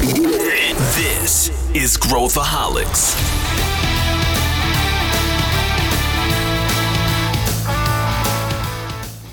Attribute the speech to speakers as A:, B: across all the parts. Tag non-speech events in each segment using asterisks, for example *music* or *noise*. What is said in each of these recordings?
A: This is Growthaholics.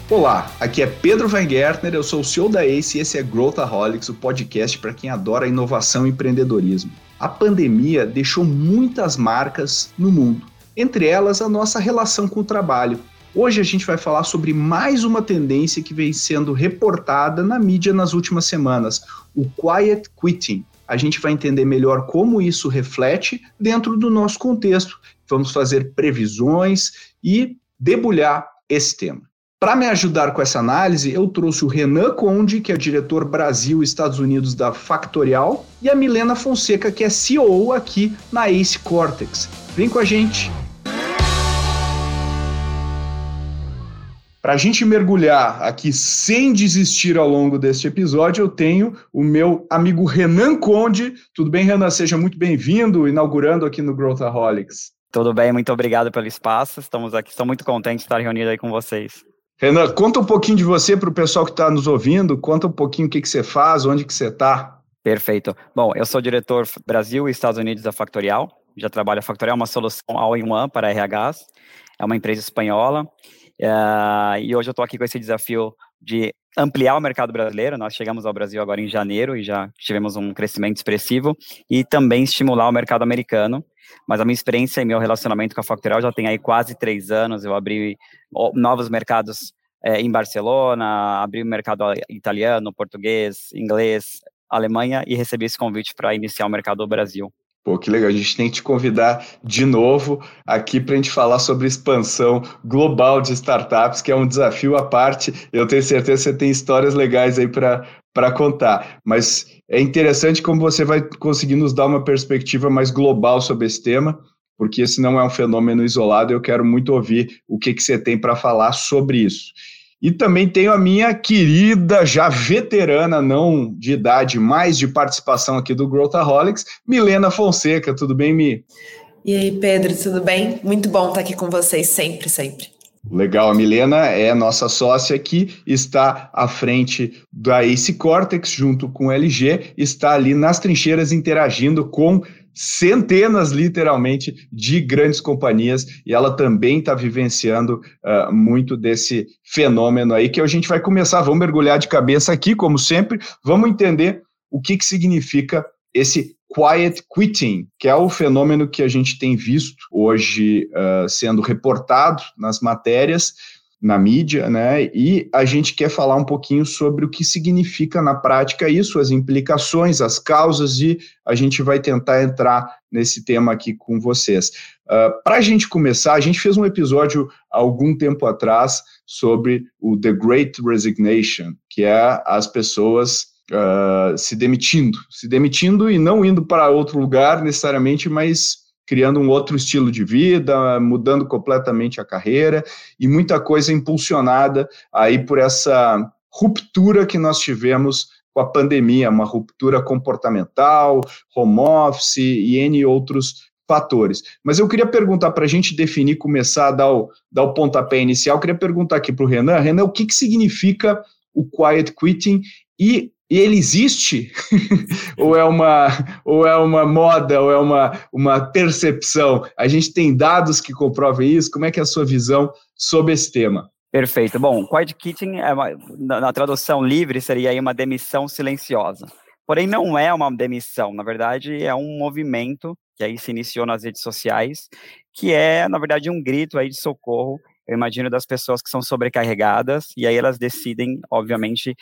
B: Olá, aqui é Pedro Weingärtner, eu sou o CEO da ACE e esse é Growthaholics, o podcast para quem adora inovação e empreendedorismo. A pandemia deixou muitas marcas no mundo, entre elas a nossa relação com o trabalho. Hoje a gente vai falar sobre mais uma tendência que vem sendo reportada na mídia nas últimas semanas, o quiet quitting. A gente vai entender melhor como isso reflete dentro do nosso contexto. Vamos fazer previsões e debulhar esse tema. Para me ajudar com essa análise, eu trouxe o Renan Conde, que é diretor Brasil e Estados Unidos da Factorial, e a Milena Fonseca, que é CEO aqui na Ace Cortex. Vem com a gente! Para a gente mergulhar aqui sem desistir ao longo deste episódio, eu tenho o meu amigo Renan Conde. Tudo bem, Renan? Seja muito bem-vindo, inaugurando aqui no Growthaholics.
C: Tudo bem, muito obrigado pelo espaço. Estamos aqui, estou muito contente de estar reunido aí com vocês.
B: Renan, conta um pouquinho de você para o pessoal que está nos ouvindo, conta um pouquinho o que, que você faz, onde que você está.
C: Perfeito. Bom, eu sou diretor Brasil e Estados Unidos da Factorial, já trabalho a Factorial, uma solução all-in-one para RHs, é uma empresa espanhola, uh, e hoje eu estou aqui com esse desafio de ampliar o mercado brasileiro, nós chegamos ao Brasil agora em janeiro e já tivemos um crescimento expressivo, e também estimular o mercado americano, mas a minha experiência e meu relacionamento com a Factorial já tem aí quase três anos. Eu abri novos mercados é, em Barcelona, abri o mercado italiano, português, inglês, Alemanha e recebi esse convite para iniciar o mercado do Brasil.
B: Pô, que legal. A gente tem que te convidar de novo aqui para a gente falar sobre expansão global de startups, que é um desafio à parte. Eu tenho certeza que você tem histórias legais aí para contar. Mas é interessante como você vai conseguir nos dar uma perspectiva mais global sobre esse tema, porque esse não é um fenômeno isolado. Eu quero muito ouvir o que, que você tem para falar sobre isso. E também tenho a minha querida, já veterana, não de idade, mais de participação aqui do Growthaholics, Milena Fonseca. Tudo bem, Mi?
D: E aí, Pedro, tudo bem? Muito bom estar aqui com vocês sempre, sempre.
B: Legal, a Milena é nossa sócia aqui, está à frente da Ace Cortex, junto com o LG, está ali nas trincheiras interagindo com centenas, literalmente, de grandes companhias e ela também está vivenciando uh, muito desse fenômeno aí que a gente vai começar, vamos mergulhar de cabeça aqui, como sempre, vamos entender o que, que significa esse quiet quitting, que é o fenômeno que a gente tem visto hoje uh, sendo reportado nas matérias, na mídia, né? E a gente quer falar um pouquinho sobre o que significa na prática isso, as implicações, as causas, e a gente vai tentar entrar nesse tema aqui com vocês. Uh, Para a gente começar, a gente fez um episódio algum tempo atrás sobre o The Great Resignation, que é as pessoas uh, se demitindo, se demitindo e não indo para outro lugar necessariamente, mas criando um outro estilo de vida, mudando completamente a carreira e muita coisa impulsionada aí por essa ruptura que nós tivemos com a pandemia, uma ruptura comportamental, home office e N outros fatores. Mas eu queria perguntar para a gente definir, começar a dar o, dar o pontapé inicial, eu queria perguntar aqui para o Renan, Renan, o que, que significa o quiet quitting e e ele existe? *laughs* ou é uma ou é uma moda, ou é uma, uma percepção? A gente tem dados que comprovem isso? Como é que é a sua visão sobre esse tema?
C: Perfeito. Bom, quiet quitting, é uma, na, na tradução livre, seria aí uma demissão silenciosa. Porém, não é uma demissão, na verdade, é um movimento que aí se iniciou nas redes sociais, que é, na verdade, um grito aí de socorro eu imagino, das pessoas que são sobrecarregadas, e aí elas decidem, obviamente,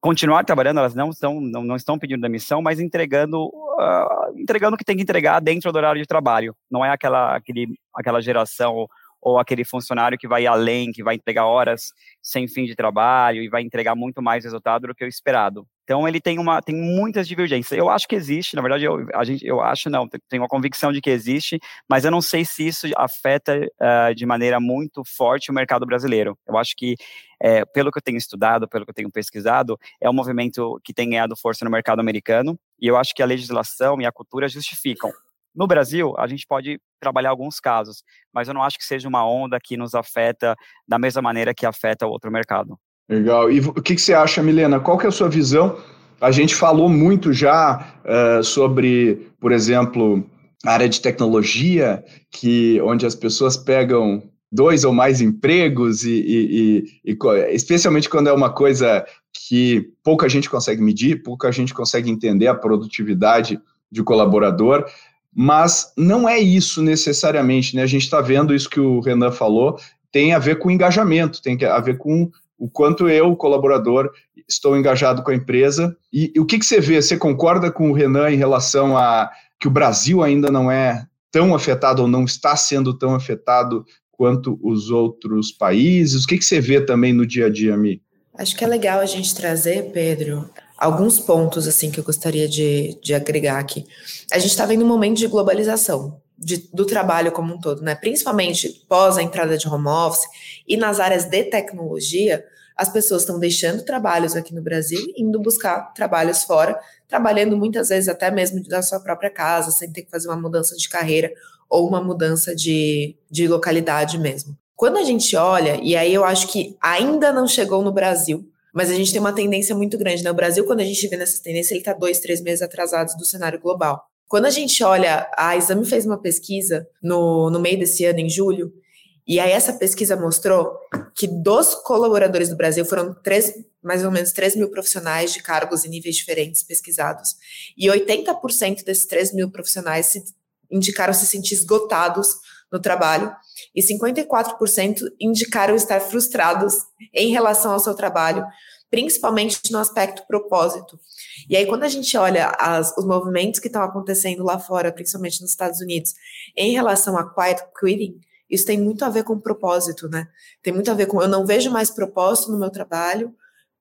C: continuar trabalhando, elas não estão, não, não estão pedindo demissão, mas entregando, uh, entregando o que tem que entregar dentro do horário de trabalho. Não é aquela, aquele, aquela geração ou aquele funcionário que vai além, que vai entregar horas sem fim de trabalho e vai entregar muito mais resultado do que o esperado. Então ele tem uma tem muitas divergências. Eu acho que existe, na verdade eu a gente eu acho não, tenho uma convicção de que existe, mas eu não sei se isso afeta uh, de maneira muito forte o mercado brasileiro. Eu acho que é, pelo que eu tenho estudado, pelo que eu tenho pesquisado, é um movimento que tem ganhado força no mercado americano e eu acho que a legislação e a cultura justificam. No Brasil, a gente pode trabalhar alguns casos, mas eu não acho que seja uma onda que nos afeta da mesma maneira que afeta o outro mercado.
B: Legal. E o que, que você acha, Milena? Qual que é a sua visão A gente falou muito já uh, sobre, por exemplo, a área de tecnologia, que onde as pessoas pegam dois ou mais empregos e, e, e, e, especialmente quando é uma coisa que pouca gente consegue medir, pouca gente consegue entender a produtividade de colaborador, mas não é isso necessariamente, né? A gente está vendo isso que o Renan falou, tem a ver com engajamento, tem a ver com o quanto eu, colaborador, estou engajado com a empresa. E, e o que, que você vê? Você concorda com o Renan em relação a que o Brasil ainda não é tão afetado ou não está sendo tão afetado quanto os outros países? O que, que você vê também no dia a dia, Mi?
D: Acho que é legal a gente trazer, Pedro, alguns pontos assim que eu gostaria de, de agregar aqui. A gente está vendo um momento de globalização de, do trabalho como um todo, né? Principalmente pós a entrada de home office e nas áreas de tecnologia, as pessoas estão deixando trabalhos aqui no Brasil, indo buscar trabalhos fora, trabalhando muitas vezes até mesmo da sua própria casa, sem ter que fazer uma mudança de carreira ou uma mudança de, de localidade mesmo. Quando a gente olha, e aí eu acho que ainda não chegou no Brasil, mas a gente tem uma tendência muito grande. Né? O Brasil, quando a gente vê nessa tendência, ele está dois, três meses atrasados do cenário global. Quando a gente olha, a Exame fez uma pesquisa no, no meio desse ano, em julho, e aí essa pesquisa mostrou que dos colaboradores do Brasil foram três, mais ou menos 3 mil profissionais de cargos e níveis diferentes pesquisados. E 80% desses 3 mil profissionais se indicaram se sentir esgotados no trabalho e 54% indicaram estar frustrados em relação ao seu trabalho, principalmente no aspecto propósito. E aí, quando a gente olha as, os movimentos que estão acontecendo lá fora, principalmente nos Estados Unidos, em relação a quiet quitting, isso tem muito a ver com propósito, né? Tem muito a ver com eu não vejo mais propósito no meu trabalho,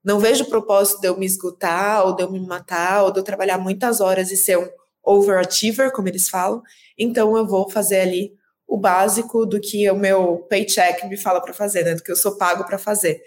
D: não vejo propósito de eu me esgotar, ou de eu me matar, ou de eu trabalhar muitas horas e ser um overachiever, como eles falam, então eu vou fazer ali o básico do que o meu paycheck me fala para fazer, né? Do que eu sou pago para fazer.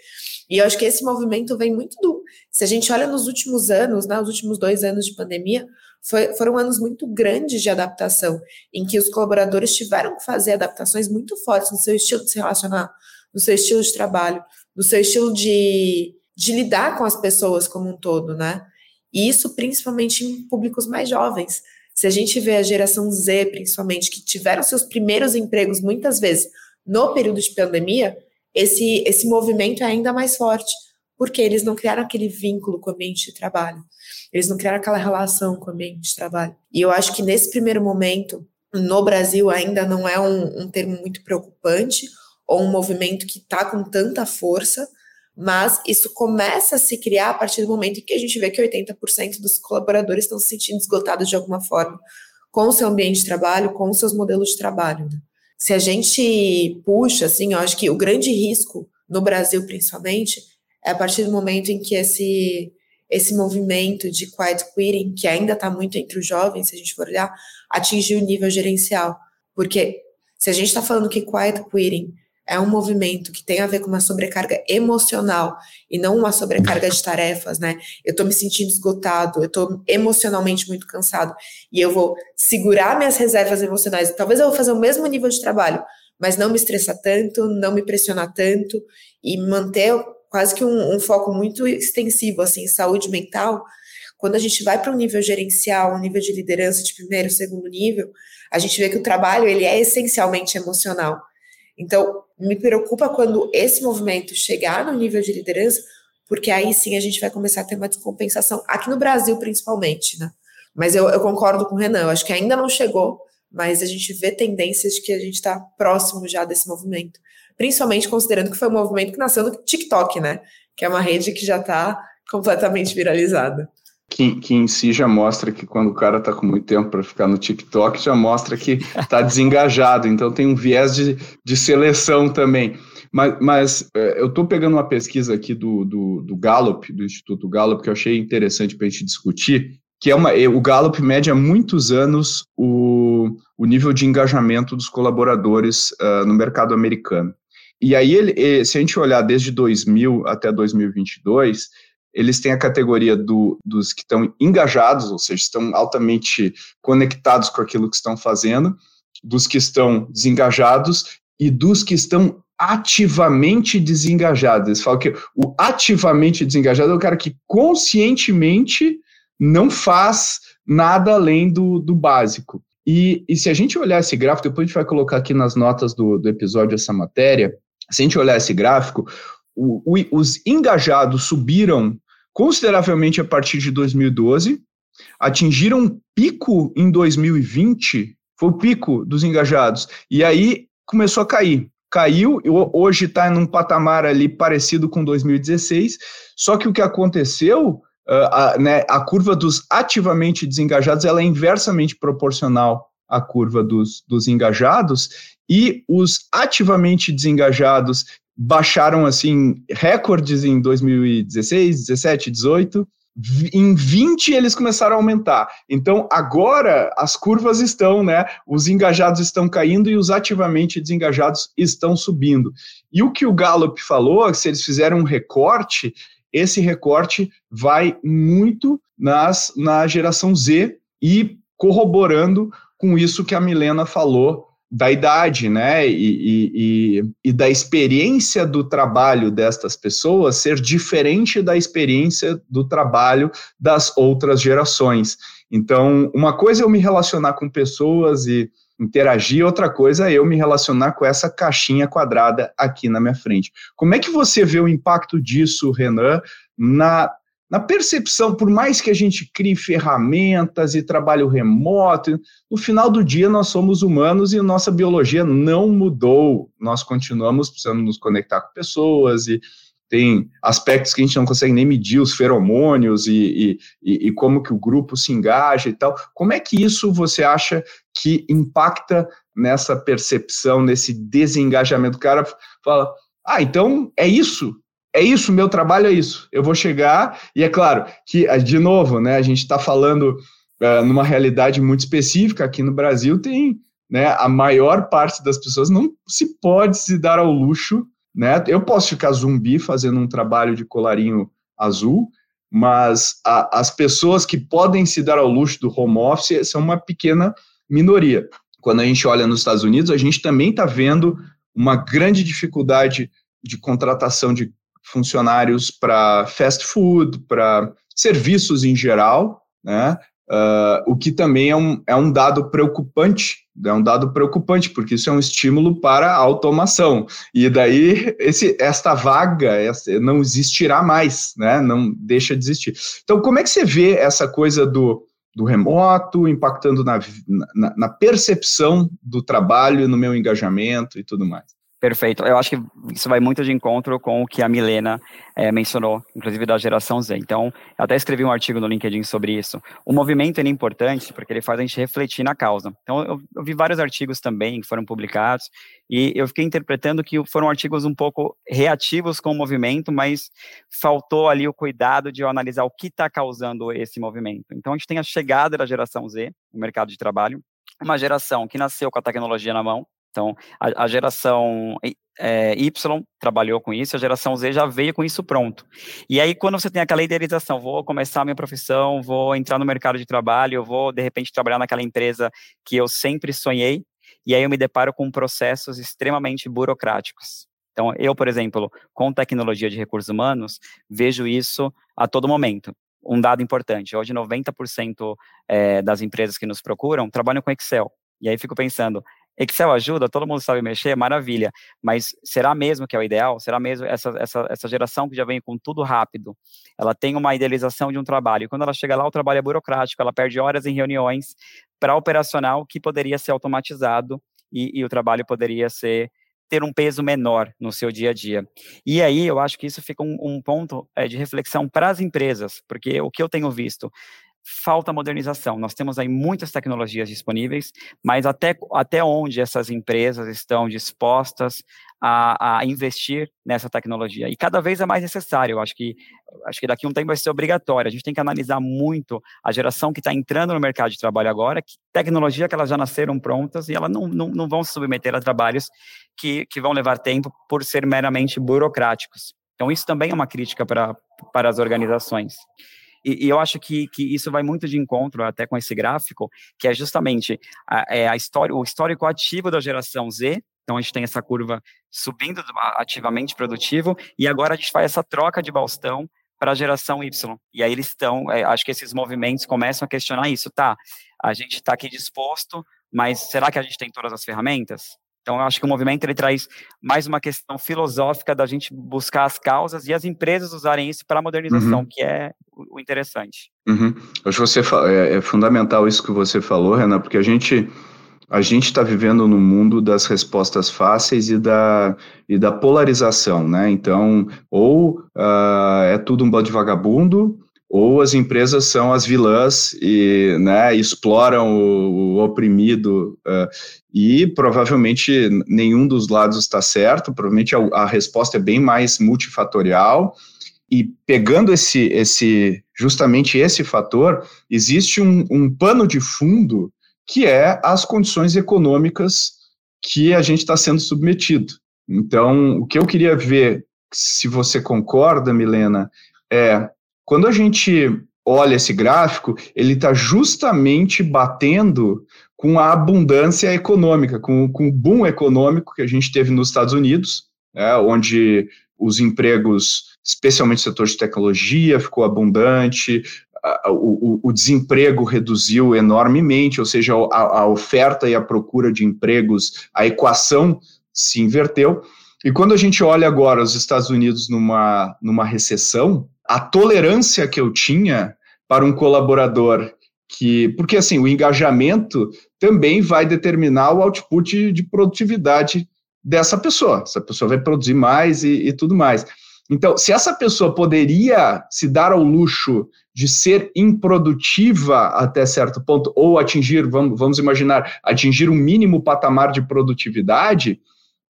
D: E eu acho que esse movimento vem muito do. Se a gente olha nos últimos anos, né, os últimos dois anos de pandemia, foi, foram anos muito grandes de adaptação, em que os colaboradores tiveram que fazer adaptações muito fortes no seu estilo de se relacionar, no seu estilo de trabalho, no seu estilo de, de lidar com as pessoas como um todo, né? E isso principalmente em públicos mais jovens. Se a gente vê a geração Z, principalmente, que tiveram seus primeiros empregos muitas vezes no período de pandemia, esse, esse movimento é ainda mais forte, porque eles não criaram aquele vínculo com o ambiente de trabalho, eles não criaram aquela relação com o ambiente de trabalho. E eu acho que nesse primeiro momento, no Brasil, ainda não é um, um termo muito preocupante, ou um movimento que está com tanta força, mas isso começa a se criar a partir do momento em que a gente vê que 80% dos colaboradores estão se sentindo esgotados de alguma forma com o seu ambiente de trabalho, com os seus modelos de trabalho. Se a gente puxa, assim, eu acho que o grande risco no Brasil, principalmente, é a partir do momento em que esse esse movimento de quiet quitting, que ainda está muito entre os jovens, se a gente for olhar, atingir o nível gerencial. Porque se a gente está falando que quiet quitting é um movimento que tem a ver com uma sobrecarga emocional e não uma sobrecarga de tarefas, né? Eu estou me sentindo esgotado, eu estou emocionalmente muito cansado e eu vou segurar minhas reservas emocionais. Talvez eu vou fazer o mesmo nível de trabalho, mas não me estressar tanto, não me pressionar tanto e manter quase que um, um foco muito extensivo assim, saúde mental. Quando a gente vai para um nível gerencial, um nível de liderança de primeiro, segundo nível, a gente vê que o trabalho ele é essencialmente emocional. Então, me preocupa quando esse movimento chegar no nível de liderança, porque aí sim a gente vai começar a ter uma descompensação, aqui no Brasil principalmente, né? Mas eu, eu concordo com o Renan, eu acho que ainda não chegou, mas a gente vê tendências de que a gente está próximo já desse movimento. Principalmente considerando que foi um movimento que nasceu no TikTok, né? Que é uma rede que já está completamente viralizada
B: que, que em si já mostra que quando o cara está com muito tempo para ficar no TikTok, já mostra que está *laughs* desengajado. Então tem um viés de, de seleção também. Mas, mas é, eu estou pegando uma pesquisa aqui do, do, do, Gallup, do Instituto Gallup, que eu achei interessante para a gente discutir, que é uma, o Gallup mede há muitos anos o, o nível de engajamento dos colaboradores uh, no mercado americano. E aí, ele, se a gente olhar desde 2000 até 2022, eles têm a categoria do, dos que estão engajados, ou seja, estão altamente conectados com aquilo que estão fazendo, dos que estão desengajados e dos que estão ativamente desengajados. Eles falam que o ativamente desengajado é o cara que conscientemente não faz nada além do, do básico. E, e se a gente olhar esse gráfico, depois a gente vai colocar aqui nas notas do, do episódio essa matéria, se a gente olhar esse gráfico, o, o, os engajados subiram consideravelmente a partir de 2012, atingiram um pico em 2020, foi o pico dos engajados, e aí começou a cair. Caiu, hoje está num patamar ali parecido com 2016, só que o que aconteceu uh, a, né, a curva dos ativamente desengajados ela é inversamente proporcional à curva dos, dos engajados, e os ativamente desengajados baixaram assim recordes em 2016, 17, 18. Em 20 eles começaram a aumentar. Então agora as curvas estão, né? Os engajados estão caindo e os ativamente desengajados estão subindo. E o que o Gallup falou, se eles fizeram um recorte, esse recorte vai muito nas, na geração Z e corroborando com isso que a Milena falou da idade, né, e, e, e, da experiência do trabalho destas pessoas ser diferente da experiência do trabalho das outras gerações. Então, uma coisa é eu me relacionar com pessoas e interagir, outra coisa é eu me relacionar com essa caixinha quadrada aqui na minha frente. Como é que você vê o impacto disso, Renan, na, na percepção, por mais que a gente crie ferramentas e trabalho remoto, no final do dia nós somos humanos e nossa biologia não mudou. Nós continuamos precisando nos conectar com pessoas e tem aspectos que a gente não consegue nem medir, os feromônios e, e, e, como que o grupo se engaja e tal. Como é que isso você acha que impacta nessa percepção, nesse desengajamento? O cara fala, ah, então é isso, é isso, meu trabalho é isso. Eu vou chegar, e é claro que, ah, de novo, né, a gente está falando uh, numa realidade muito específica, aqui no Brasil tem, né, a maior parte das pessoas não se pode se dar ao luxo né? Eu posso ficar zumbi fazendo um trabalho de colarinho azul, mas a, as pessoas que podem se dar ao luxo do home office são uma pequena minoria. Quando a gente olha nos Estados Unidos, a gente também está vendo uma grande dificuldade de contratação de funcionários para fast food, para serviços em geral, né? Uh, o que também é um, é um dado preocupante, é um dado preocupante, porque isso é um estímulo para a automação. E daí esse, esta vaga essa, não existirá mais, né? não deixa de existir. Então, como é que você vê essa coisa do, do remoto impactando na, na, na percepção do trabalho, no meu engajamento e tudo mais?
C: Perfeito. Eu acho que isso vai muito de encontro com o que a Milena é, mencionou, inclusive da geração Z. Então, eu até escrevi um artigo no LinkedIn sobre isso. O movimento é importante porque ele faz a gente refletir na causa. Então, eu, eu, vi vários artigos também que foram publicados e eu fiquei interpretando que foram artigos um pouco reativos com o movimento, mas faltou ali o cuidado de eu analisar o que está causando esse movimento. Então, a gente tem a chegada da geração Z no mercado de trabalho, uma geração que nasceu com a tecnologia na mão, então, a, a geração é, Y trabalhou com isso, a geração Z já veio com isso pronto. E aí, quando você tem aquela idealização, vou começar a minha profissão, vou entrar no mercado de trabalho, vou, de repente, trabalhar naquela empresa que eu sempre sonhei, e aí eu me deparo com processos extremamente burocráticos. Então, eu, por exemplo, com tecnologia de recursos humanos, vejo isso a todo momento. Um dado importante, hoje 90% é, das empresas que nos procuram trabalham com Excel. E aí fico pensando, Excel ajuda, todo mundo sabe mexer, maravilha. Mas será mesmo que é o ideal? Será mesmo essa, essa, essa geração que já vem com tudo rápido? Ela tem uma idealização de um trabalho. E quando ela chega lá, o trabalho é burocrático, ela perde horas em reuniões para operacional que poderia ser automatizado e, e o trabalho poderia ser ter um peso menor no seu dia a dia. E aí eu acho que isso fica um, um ponto é, de reflexão para as empresas, porque o que eu tenho visto falta modernização. Nós temos aí muitas tecnologias disponíveis, mas até, até onde essas empresas estão dispostas a, a, investir nessa tecnologia? E cada vez é mais necessário. Eu acho que, acho que daqui a um tempo vai ser obrigatório. A gente tem que analisar muito a geração que está entrando no mercado de trabalho agora, que tecnologia que elas já nasceram prontas e elas não, não, não vão se submeter a trabalhos que, que vão levar tempo por ser meramente burocráticos. Então, isso também é uma crítica para, para as organizações. E, e, eu acho que, que isso vai muito de encontro até com esse gráfico, que é justamente a, é a história, o histórico ativo da geração Z. Então a gente tem essa curva subindo ativamente produtivo, e agora a gente faz essa troca de bastão para a geração Y. E aí eles estão, é, acho que esses movimentos começam a questionar isso, tá? A gente está aqui disposto, mas será que a gente tem todas as ferramentas? Então, eu acho que o movimento ele traz mais uma questão filosófica da gente buscar as causas e as empresas usarem isso para a modernização, uhum. que é o interessante.
B: Uhum. Acho que você é, é fundamental isso que você falou, Renan, porque a gente a gente está vivendo no mundo das respostas fáceis e da, e da polarização, né? Então, ou uh, é tudo um bando de vagabundo, ou as empresas são as vilãs e né, exploram o, o oprimido, uh, e provavelmente nenhum dos lados está certo, provavelmente a, a resposta é bem mais multifatorial, e pegando esse, esse justamente esse fator, existe um, um pano de fundo que é as condições econômicas que a gente está sendo submetido. Então, o que eu queria ver, se você concorda, Milena, é quando a gente olha esse gráfico, ele está justamente batendo com a abundância econômica, com, com o boom econômico que a gente teve nos Estados Unidos, né, onde os empregos, especialmente no setor de tecnologia, ficou abundante, o, o, desemprego reduziu enormemente, ou seja, a, a oferta e a procura de empregos, a equação se inverteu. E quando a gente olha agora os Estados Unidos numa, numa recessão, a tolerância que eu tinha para um colaborador que. Porque assim, o engajamento também vai determinar o output de produtividade dessa pessoa. Essa pessoa vai produzir mais e, e tudo mais. Então, se essa pessoa poderia se dar ao luxo de ser improdutiva até certo ponto, ou atingir, vamos, vamos imaginar, atingir um mínimo patamar de produtividade,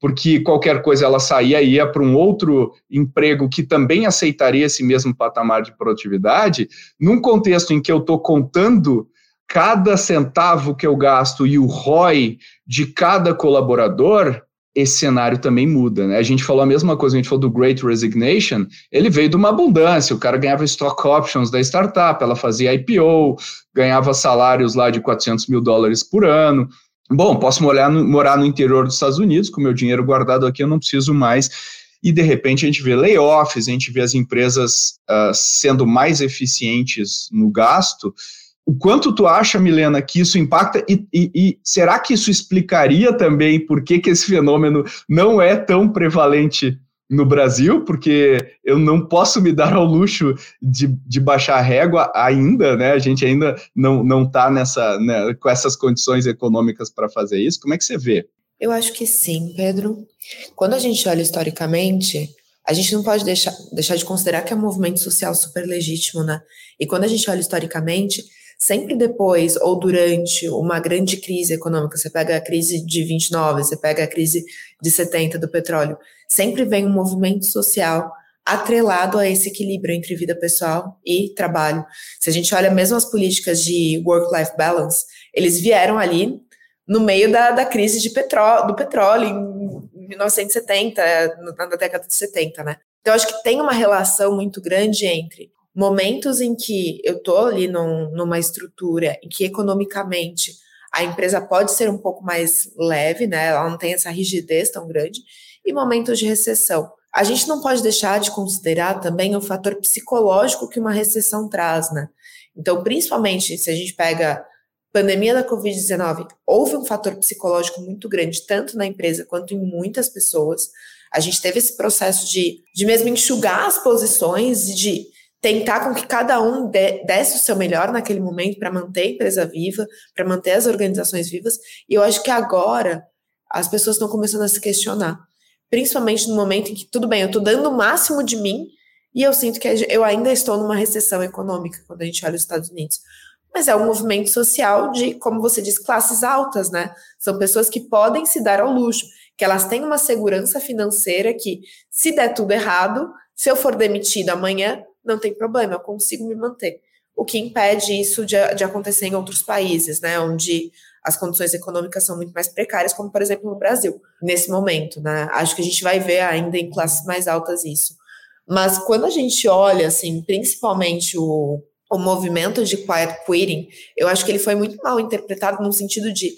B: porque qualquer coisa ela saía e ia para um outro emprego que também aceitaria esse mesmo patamar de produtividade, num contexto em que eu estou contando cada centavo que eu gasto e o ROI de cada colaborador, esse cenário também muda, né? A gente falou a mesma coisa, a gente falou do Great Resignation, ele veio de uma abundância, o cara ganhava stock options da startup, ela fazia IPO, ganhava salários lá de 400 mil dólares por ano. Bom, posso morar no, morar no interior dos Estados Unidos, com meu dinheiro guardado aqui, eu não preciso mais. E de repente a gente vê layoffs, a gente vê as empresas uh, sendo mais eficientes no gasto, o quanto tu acha, Milena, que isso impacta e, e, e, será que isso explicaria também por que, que esse fenômeno não é tão prevalente no Brasil? Porque eu não posso me dar ao luxo de, de baixar a régua ainda, né? A gente ainda não está nessa né, com essas condições econômicas para fazer isso. Como é que você vê?
D: Eu acho que sim, Pedro. Quando a gente olha historicamente, a gente não pode deixar, deixar de considerar que é um movimento social super legítimo, né? E quando a gente olha historicamente, sempre depois ou durante uma grande crise econômica, você pega a crise de 29, você pega a crise de 70 do petróleo, sempre vem um movimento social atrelado a esse equilíbrio entre vida pessoal e trabalho. Se a gente olha mesmo as políticas de work-life balance, eles vieram ali no meio da, da crise de petróleo, do petróleo em 1970, na década de 70, né? Então, acho que tem uma relação muito grande entre momentos em que eu estou ali num, numa estrutura em que economicamente a empresa pode ser um pouco mais leve, né? Ela não tem essa rigidez tão grande, e momentos de recessão. A gente não pode deixar de considerar também o fator psicológico que uma recessão traz, né? Então, principalmente se a gente pega pandemia da Covid-19, houve um fator psicológico muito grande, tanto na empresa quanto em muitas pessoas. A gente teve esse processo de, de mesmo enxugar as posições, de tentar com que cada um desse o seu melhor naquele momento para manter a empresa viva, para manter as organizações vivas. E eu acho que agora as pessoas estão começando a se questionar, principalmente no momento em que tudo bem, eu estou dando o máximo de mim e eu sinto que eu ainda estou numa recessão econômica quando a gente olha os Estados Unidos. Mas é um movimento social de, como você diz, classes altas, né? São pessoas que podem se dar ao luxo, que elas têm uma segurança financeira que, se der tudo errado, se eu for demitida amanhã, não tem problema, eu consigo me manter. O que impede isso de, de acontecer em outros países, né, onde as condições econômicas são muito mais precárias, como por exemplo no Brasil, nesse momento, né? Acho que a gente vai ver ainda em classes mais altas isso. Mas quando a gente olha, assim, principalmente o, o movimento de quiet quitting, eu acho que ele foi muito mal interpretado no sentido de,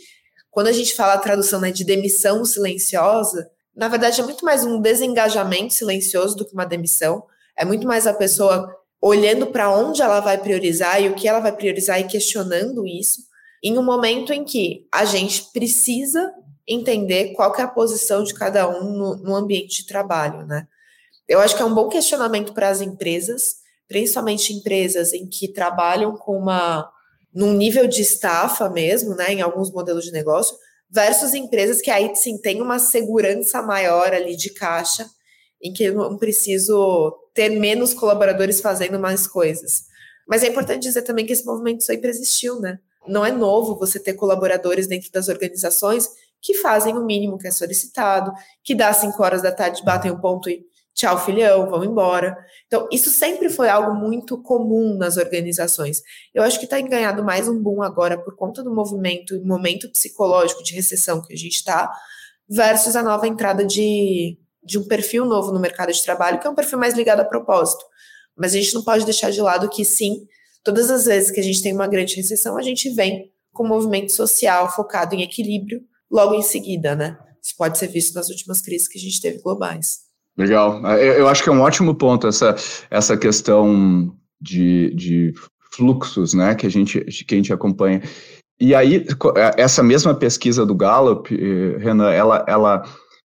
D: quando a gente fala a tradução né, de demissão silenciosa, na verdade é muito mais um desengajamento silencioso do que uma demissão, é muito mais a pessoa olhando para onde ela vai priorizar e o que ela vai priorizar e questionando isso, em um momento em que a gente precisa entender qual é a posição de cada um no, no ambiente de trabalho, né? Eu acho que é um bom questionamento para as empresas, principalmente empresas em que trabalham com uma num nível de estafa mesmo, né, em alguns modelos de negócio, versus empresas que aí sim tem uma segurança maior ali de caixa, em que eu não preciso ter menos colaboradores fazendo mais coisas. Mas é importante dizer também que esse movimento sempre existiu, né? Não é novo você ter colaboradores dentro das organizações que fazem o mínimo que é solicitado, que dá cinco horas da tarde, batem o ponto e tchau, filhão, vão embora. Então, isso sempre foi algo muito comum nas organizações. Eu acho que está ganhado mais um boom agora por conta do movimento e momento psicológico de recessão que a gente está, versus a nova entrada de, de um perfil novo no mercado de trabalho, que é um perfil mais ligado a propósito. Mas a gente não pode deixar de lado que, sim, todas as vezes que a gente tem uma grande recessão, a gente vem com um movimento social focado em equilíbrio logo em seguida, né? Isso pode ser visto nas últimas crises que a gente teve globais.
B: Legal. Eu, acho que é um ótimo ponto essa, essa questão de, de fluxos, né, que a gente que a gente acompanha. E aí essa mesma pesquisa do Gallup, eh, Renan, ela ela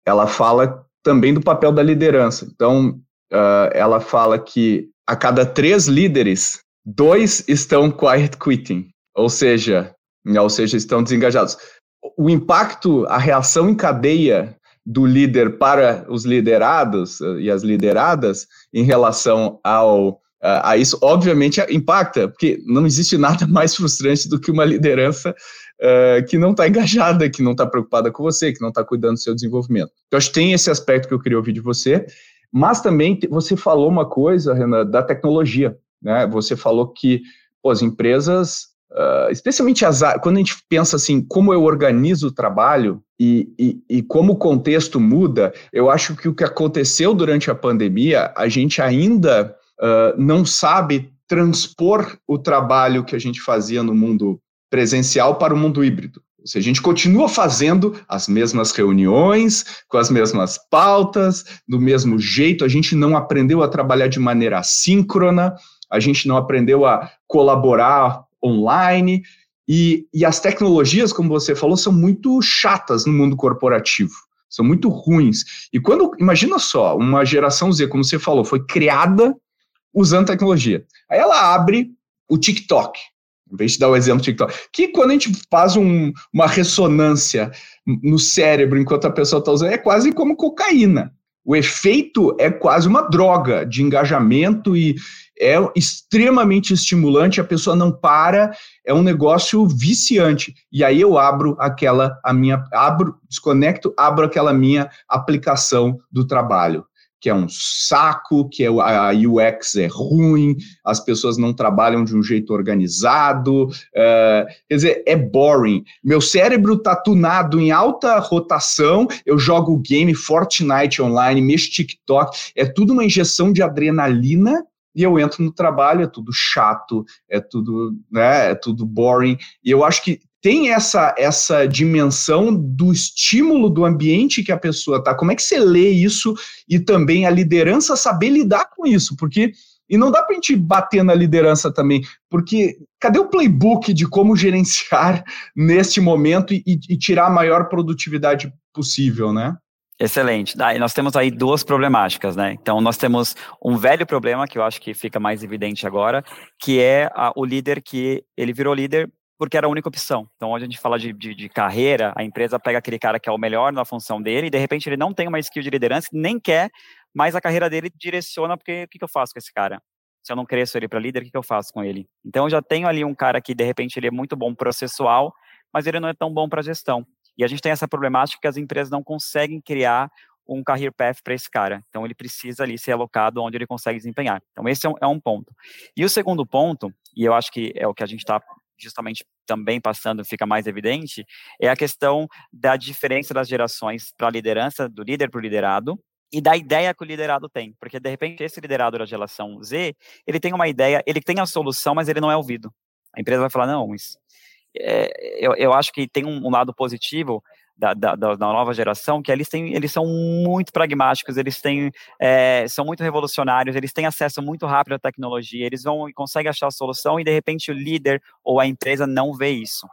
B: ela fala também do papel da liderança. Então, uh, ela fala que a cada três líderes, dois estão quiet quitting, ou seja, ou seja, estão desengajados. O impacto, a reação em cadeia do líder para os liderados eh, e as lideradas em relação ao a isso, obviamente impacta, porque não existe nada *laughs* mais frustrante do que uma liderança uh, que não está engajada, que não está preocupada com você, que não está cuidando do seu desenvolvimento. Então, acho que tem esse aspecto que eu queria ouvir de você, mas também você falou uma coisa, Renan, da tecnologia. Né? Você falou que pô, as empresas Uh, especialmente as, quando a gente pensa assim, como eu organizo o trabalho e, e, e, como o contexto muda, eu acho que o que aconteceu durante a pandemia, a gente ainda uh, não sabe transpor o trabalho que a gente fazia no mundo presencial para o mundo híbrido. Ou seja, a gente continua fazendo as mesmas reuniões, com as mesmas pautas, do mesmo jeito, a gente não aprendeu a trabalhar de maneira assíncrona, a gente não aprendeu a colaborar online. E, e as tecnologias, como você falou, são muito chatas no mundo corporativo são muito ruins. E quando, imagina só, uma geração Z, como você falou, foi criada usando tecnologia. Aí ela abre o TikTok, em vez de dar o exemplo do TikTok, que quando a gente faz um, uma ressonância no cérebro enquanto a pessoa está usando, é quase como cocaína. O efeito é quase uma droga de engajamento e, é extremamente estimulante, a pessoa não para, é um negócio viciante. E aí eu abro aquela, a minha, abro, desconecto, abro aquela minha aplicação do trabalho, que é um saco, que é, a UX é ruim, as pessoas não trabalham de um jeito organizado, uh, quer dizer, é boring. Meu cérebro tá tunado em alta rotação, eu jogo game Fortnite online, mexo TikTok, é tudo uma injeção de adrenalina e eu entro no trabalho, é tudo chato, é tudo, né, é tudo boring. E eu acho que tem essa essa dimensão do estímulo do ambiente que a pessoa tá. Como é que você lê isso e também a liderança saber lidar com isso? Porque e não dá para a gente bater na liderança também, porque cadê o playbook de como gerenciar *laughs* neste momento e, e tirar a maior produtividade possível, né?
C: Excelente. Daí nós temos aí duas problemáticas, né? Então nós temos um velho problema que eu acho que fica mais evidente agora, que é a, o líder que ele virou líder porque era a única opção. Então, onde a gente fala de, de, de, carreira, a empresa pega aquele cara que é o melhor na função dele e de repente ele não tem uma skill de liderança, nem quer, mas a carreira dele direciona porque o que, que eu faço com esse cara? Se eu não cresço ele para líder, o que, que eu faço com ele? Então, eu já tenho ali um cara que de repente ele é muito bom processual, mas ele não é tão bom para gestão. E a gente tem essa problemática que as empresas não conseguem criar um career path para esse cara. Então, ele precisa ali ser alocado onde ele consegue desempenhar. Então, esse é um, é um ponto. E o segundo ponto, e eu acho que é o que a gente está justamente também passando, fica mais evidente, é a questão da diferença das gerações para a liderança, do líder para o liderado, e da ideia que o liderado tem. Porque, de repente, esse liderado da geração Z, ele tem uma ideia, ele tem a solução, mas ele não é ouvido. A empresa vai falar, não, isso é, eu, eu acho que tem um, um, lado positivo, da, da, da, nova geração, que eles, têm, eles são muito pragmáticos, eles têm, é, são muito revolucionários, eles têm acesso muito rápido à tecnologia, eles vão conseguem achar a solução e de repente o líder ou a empresa não vê isso.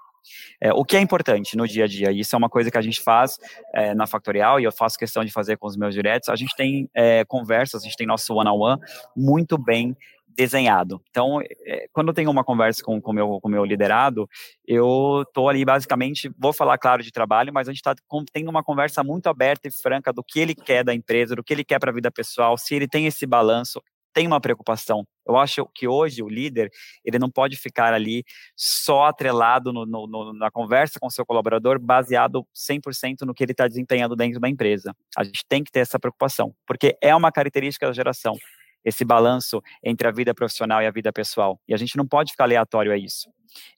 C: É, o que é importante no dia a dia, e isso é uma coisa que a gente faz é, na Factorial, e eu faço questão de fazer com os meus diretos, a gente tem é, conversas, a gente tem nosso one-on-one -on -one muito bem desenhado. Então, é, quando eu tenho uma conversa com o com meu, com meu liderado, eu estou ali basicamente, vou falar, claro, de trabalho, mas a gente está tendo uma conversa muito aberta e franca do que ele quer da empresa, do que ele quer para a vida pessoal, se ele tem esse balanço, tem uma preocupação. Eu acho que hoje o líder, ele não pode ficar ali só atrelado no, no, na conversa com o seu colaborador, baseado 100% no que ele está desempenhando dentro da empresa. A gente tem que ter essa preocupação, porque é uma característica da geração esse balanço entre a vida profissional e a vida pessoal. E a gente não pode ficar aleatório a isso.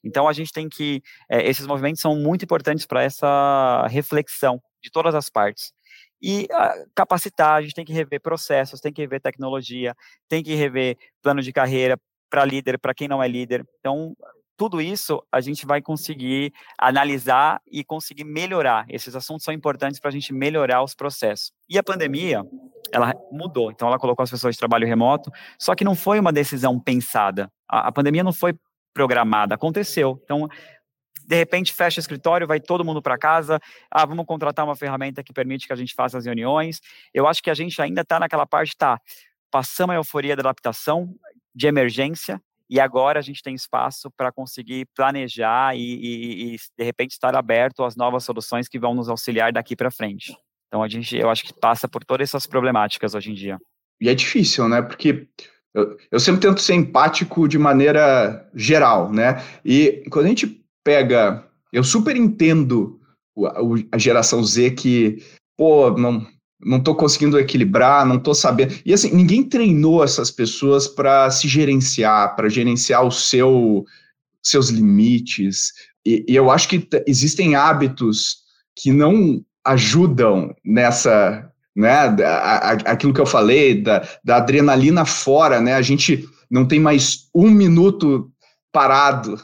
C: Então a gente tem que. É, esses movimentos são muito importantes para essa reflexão de todas as partes. E uh, capacitar, a gente tem que rever processos, tem que rever tecnologia, tem que rever plano de carreira para líder, para quem não é líder. Então, tudo isso a gente vai conseguir analisar e conseguir melhorar. Esses assuntos são importantes para a gente melhorar os processos. E a pandemia, ela mudou. Então, ela colocou as pessoas de trabalho remoto, só que não foi uma decisão pensada. A, a pandemia não foi programada, aconteceu. Então, de repente, fecha o escritório, vai todo mundo para casa. Ah, vamos contratar uma ferramenta que permite que a gente faça as reuniões. Eu acho que a gente ainda está naquela parte, tá? Passamos a euforia da adaptação, de emergência, e agora a gente tem espaço para conseguir planejar e, e, e, de repente, estar aberto às novas soluções que vão nos auxiliar daqui para frente. Então, a gente, eu acho que passa por todas essas problemáticas hoje em dia.
B: E é difícil, né? Porque eu, eu sempre tento ser empático de maneira geral, né? E quando a gente pega. Eu super entendo a, geração Z que, pô, não, não estou conseguindo equilibrar, não estou sabendo. E assim, ninguém treinou essas pessoas para se gerenciar, para gerenciar o seu, seus limites. E, e eu acho que existem hábitos que não ajudam nessa, né, a, a, aquilo que eu falei, da, da adrenalina fora, né? A gente não tem mais um minuto parado.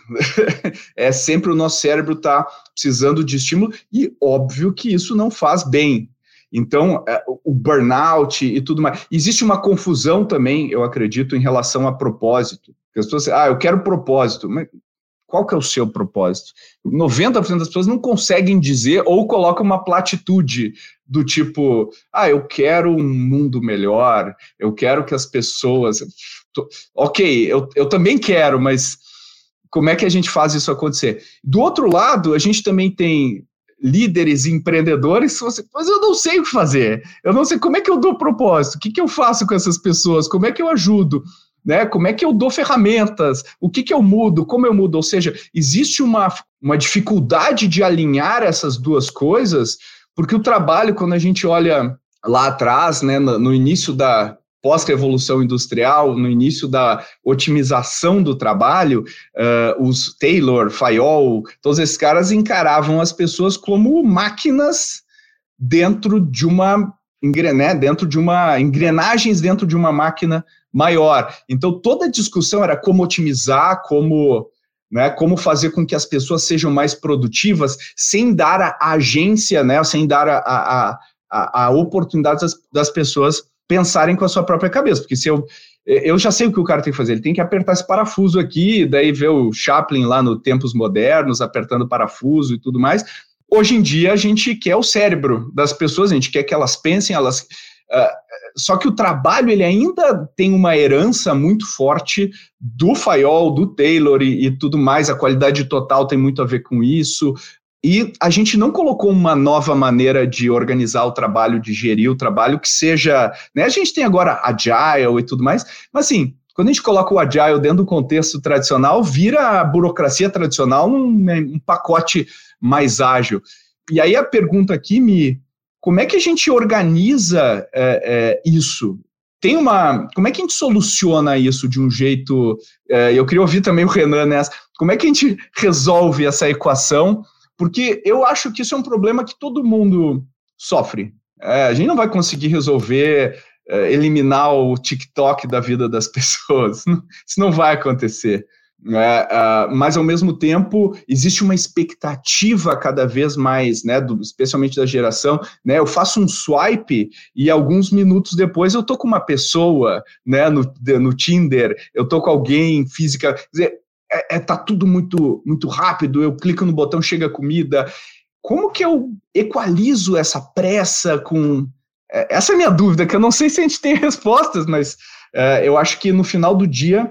B: *laughs* é sempre o nosso cérebro está precisando de estímulo, e óbvio que isso não faz bem. Então, é, o burnout e tudo mais. Existe uma confusão também, eu acredito, em relação a propósito. As pessoas ah, eu quero propósito. Mas qual que é o seu propósito? 90% das pessoas não conseguem dizer ou colocam uma platitude do tipo, ah, eu quero um mundo melhor, eu quero que as pessoas. Ok, eu, eu também quero, mas como é que a gente faz isso acontecer? Do outro lado, a gente também tem líderes empreendedores, mas eu não sei o que fazer. Eu não sei como é que eu dou propósito, o que, que eu faço com essas pessoas, como é que eu ajudo, né? Como é que eu dou ferramentas, o que, que eu mudo, como eu mudo. Ou seja, existe uma, uma dificuldade de alinhar essas duas coisas, porque o trabalho, quando a gente olha lá atrás, né, no, no início da, pós-revolução industrial, no início da otimização do trabalho, uh, os Taylor, Fayol, todos esses caras encaravam as pessoas como máquinas dentro de uma né, dentro de uma engrenagens dentro de uma máquina maior. Então toda a discussão era como otimizar, como né, como fazer com que as pessoas sejam mais produtivas, sem dar a agência, né, sem dar a, a, a, a oportunidade das, das pessoas pensarem com a sua própria cabeça, porque se eu eu já sei o que o cara tem que fazer, ele tem que apertar esse parafuso aqui, daí ver o Chaplin lá no Tempos Modernos, apertando parafuso e tudo mais. Hoje em dia a gente quer o cérebro das pessoas, a gente quer que elas pensem, elas. Uh, só que o trabalho ele ainda tem uma herança muito forte do Fayol, do Taylor e, e tudo mais. A qualidade total tem muito a ver com isso. E a gente não colocou uma nova maneira de organizar o trabalho, de gerir o trabalho, que seja. Né, a gente tem agora Agile e tudo mais, mas assim, quando a gente coloca o Agile dentro do contexto tradicional, vira a burocracia tradicional num né, um pacote mais ágil. E aí a pergunta aqui, me como é que a gente organiza é, é, isso? Tem uma. Como é que a gente soluciona isso de um jeito. É, eu queria ouvir também o Renan nessa. Como é que a gente resolve essa equação? Porque eu acho que isso é um problema que todo mundo sofre. É, a gente não vai conseguir resolver, é, eliminar o TikTok da vida das *laughs* pessoas. Isso não vai acontecer. É, uh, mas ao mesmo tempo existe uma expectativa cada vez mais, né, do, especialmente da geração, né, eu faço um swipe e alguns minutos depois eu tô com uma pessoa, né, no, no Tinder, eu tô com alguém física, quer dizer, é, é, tá tudo muito muito rápido, eu clico no botão, chega comida, como que eu equalizo essa pressa com é, essa é a minha dúvida, que eu não sei se a gente tem *laughs* respostas, mas uh, eu acho que no final do dia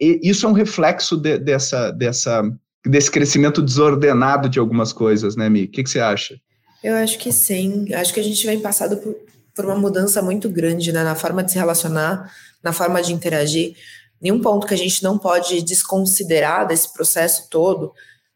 B: isso é um reflexo de, dessa, dessa, desse crescimento desordenado de algumas coisas, né, Mi? O que, que, você acha?
D: Eu acho que sim. Acho que a gente vem passado por, por uma mudança muito grande né, na forma de se relacionar, na forma de interagir. Nenhum ponto que a gente não pode desconsiderar desse processo todo,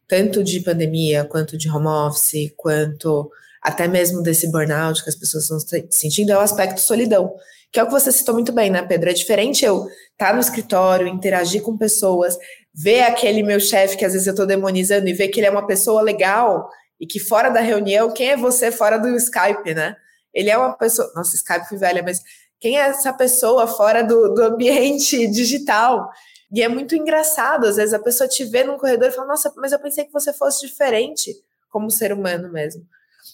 D: tanto de pandemia, quanto de home office, quanto até mesmo desse burnout que as pessoas estão sentindo, é o aspecto solidão que é o que você citou muito bem, né, Pedro? É diferente eu estar tá no escritório, interagir com pessoas, ver aquele meu chefe que às vezes eu estou demonizando e ver que ele é uma pessoa legal e que fora da reunião, quem é você fora do Skype, né? Ele é uma pessoa. Nossa, Skype fui velha, mas quem é essa pessoa fora do, do ambiente *laughs* digital? E é muito engraçado, às vezes a pessoa te vê num corredor e fala: Nossa, mas eu pensei que você fosse diferente como ser humano mesmo.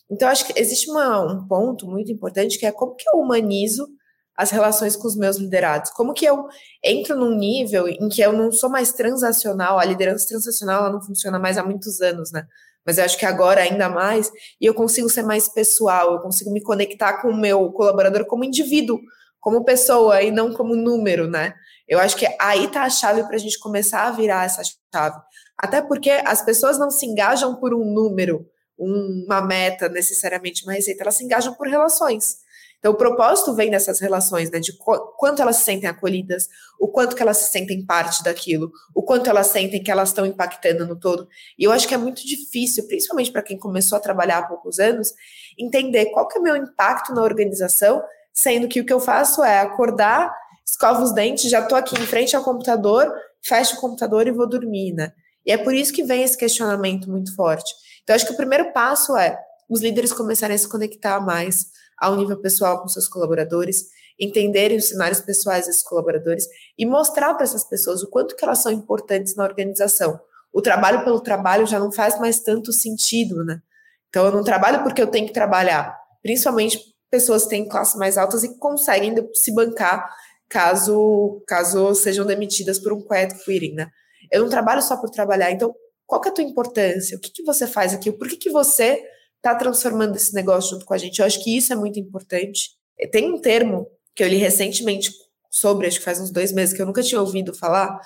D: Então, acho que existe uma, um ponto muito importante que é como que eu humanizo as relações com os meus liderados? Como que eu entro num nível em que eu não sou mais transacional, a liderança transacional ela não funciona mais há muitos anos, né? Mas eu acho que agora ainda mais, e eu consigo ser mais pessoal, eu consigo me conectar com o meu colaborador como indivíduo, como pessoa e não como número, né? Eu acho que aí tá a chave para a gente começar a virar essa chave. Até porque as pessoas não se engajam por um número, uma meta necessariamente, uma receita, elas se engajam por relações. Então, o propósito vem dessas relações, né? De quanto elas se sentem acolhidas, o quanto que elas se sentem parte daquilo, o quanto elas sentem que elas estão impactando no todo. E eu acho que é muito difícil, principalmente para quem começou a trabalhar há poucos anos, entender qual que é o meu impacto na organização, sendo que o que eu faço é acordar, escovo os dentes, já estou aqui em frente ao computador, fecho o computador e vou dormir, né? E é por isso que vem esse questionamento muito forte. Então, acho que o primeiro passo é os líderes começarem a se conectar mais ao nível pessoal com seus colaboradores, entenderem os cenários pessoais desses colaboradores e mostrar para essas pessoas o quanto que elas são importantes na organização. O trabalho pelo trabalho já não faz mais tanto sentido, né? Então, eu não trabalho porque eu tenho que trabalhar. Principalmente pessoas que têm classes mais altas e conseguem se bancar caso, caso sejam demitidas por um quiet quitting, né? Eu não trabalho só por trabalhar. Então, qual que é a tua importância? O que, que você faz aqui? Por que, que você está transformando esse negócio junto com a gente. Eu acho que isso é muito importante. Tem um termo que eu li recentemente sobre, acho que faz uns dois meses, que eu nunca tinha ouvido falar,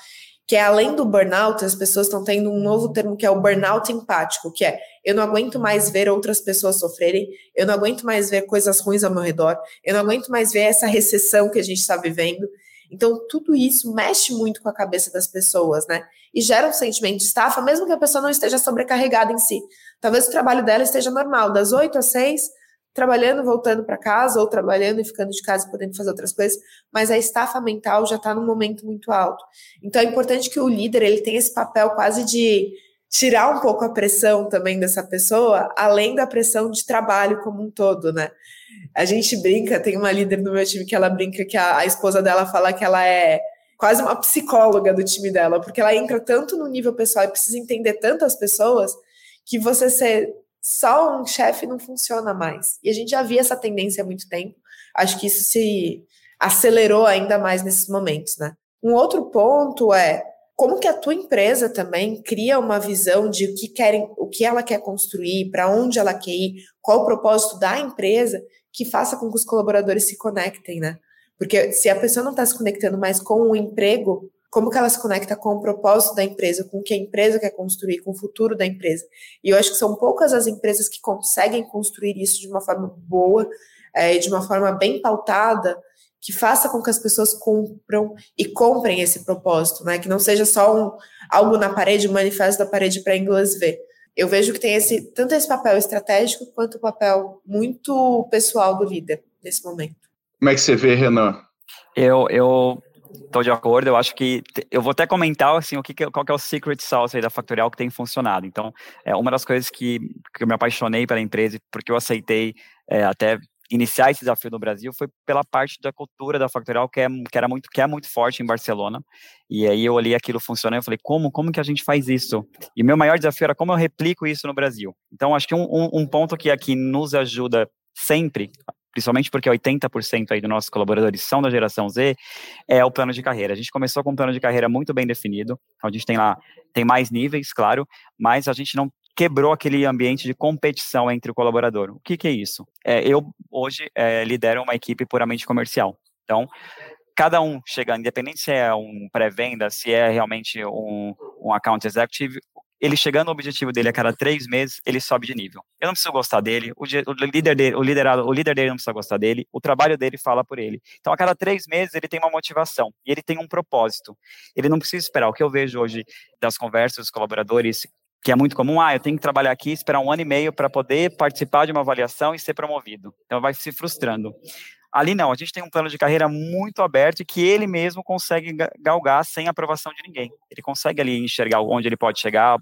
D: que é além do burnout, as pessoas estão tendo um novo termo que é o burnout empático, que é eu não aguento mais ver outras pessoas sofrerem, eu não aguento mais ver coisas ruins ao meu redor, eu não aguento mais ver essa recessão que a gente está vivendo. Então, tudo isso mexe muito com a cabeça das pessoas, né? E gera um sentimento de estafa, mesmo que a pessoa não esteja sobrecarregada em si. Talvez o trabalho dela esteja normal, das 8 às 6, trabalhando, voltando para casa, ou trabalhando e ficando de casa, podendo fazer outras coisas, mas a estafa mental já está num momento muito alto. Então, é importante que o líder ele tenha esse papel quase de tirar um pouco a pressão também dessa pessoa, além da pressão de trabalho como um todo, né? A gente brinca, tem uma líder no meu time que ela brinca que a, a esposa dela fala que ela é quase uma psicóloga do time dela, porque ela entra tanto no nível pessoal e precisa entender tantas pessoas que você ser só um chefe não funciona mais. E a gente já via essa tendência há muito tempo. Acho que isso se acelerou ainda mais nesses momentos, né? Um outro ponto é como que a tua empresa também cria uma visão de o que querem, o que ela quer construir, para onde ela quer ir, qual o propósito da empresa, que faça com que os colaboradores se conectem, né? Porque se a pessoa não está se conectando mais com o emprego, como que ela se conecta com o propósito da empresa, com o que a empresa quer construir, com o futuro da empresa. E eu acho que são poucas as empresas que conseguem construir isso de uma forma boa, é, de uma forma bem pautada, que faça com que as pessoas cumpram e comprem esse propósito, né? Que não seja só um, algo na parede, um manifesto da parede para inglês ver. Eu vejo que tem esse tanto esse papel estratégico quanto o papel muito pessoal do líder nesse momento.
B: Como é que você vê, Renan?
C: Eu, eu Estou de acordo, eu acho que eu vou até comentar assim o que, qual que é o secret sauce da Factorial que tem funcionado. Então, é uma das coisas que, que eu me apaixonei pela empresa, porque eu aceitei é, até iniciar esse desafio no Brasil foi pela parte da cultura da Factorial que, é, que era muito que é muito forte em Barcelona. E aí eu olhei aquilo funcionando e falei, como, como que a gente faz isso? E meu maior desafio era como eu replico isso no Brasil. Então, acho que um, um, um ponto que aqui nos ajuda sempre, principalmente porque 80% aí dos nossos colaboradores são da geração Z, é o plano de carreira. A gente começou com um plano de carreira muito bem definido, a gente tem lá, tem mais níveis, claro, mas a gente não quebrou aquele ambiente de competição entre o colaborador. O que, que é isso? É, eu, hoje, é, lidero uma equipe puramente comercial. Então, cada um chega, independente se é um pré-venda, se é realmente um, um account executive, ele chegando no objetivo dele a cada três meses, ele sobe de nível. Eu não preciso gostar dele, o, o, líder dele, o liderado, o líder dele não precisa gostar dele, o trabalho dele fala por ele. Então, a cada três meses, ele tem uma motivação e ele tem um propósito. Ele não precisa esperar. O que eu vejo hoje das conversas dos colaboradores que é muito comum, ah, eu tenho que trabalhar aqui, esperar um ano e meio para poder participar de uma avaliação e ser promovido. Então vai se frustrando. Ali não, a gente tem um plano de carreira muito aberto e que ele mesmo consegue galgar sem aprovação de ninguém. Ele consegue ali enxergar onde ele pode chegar,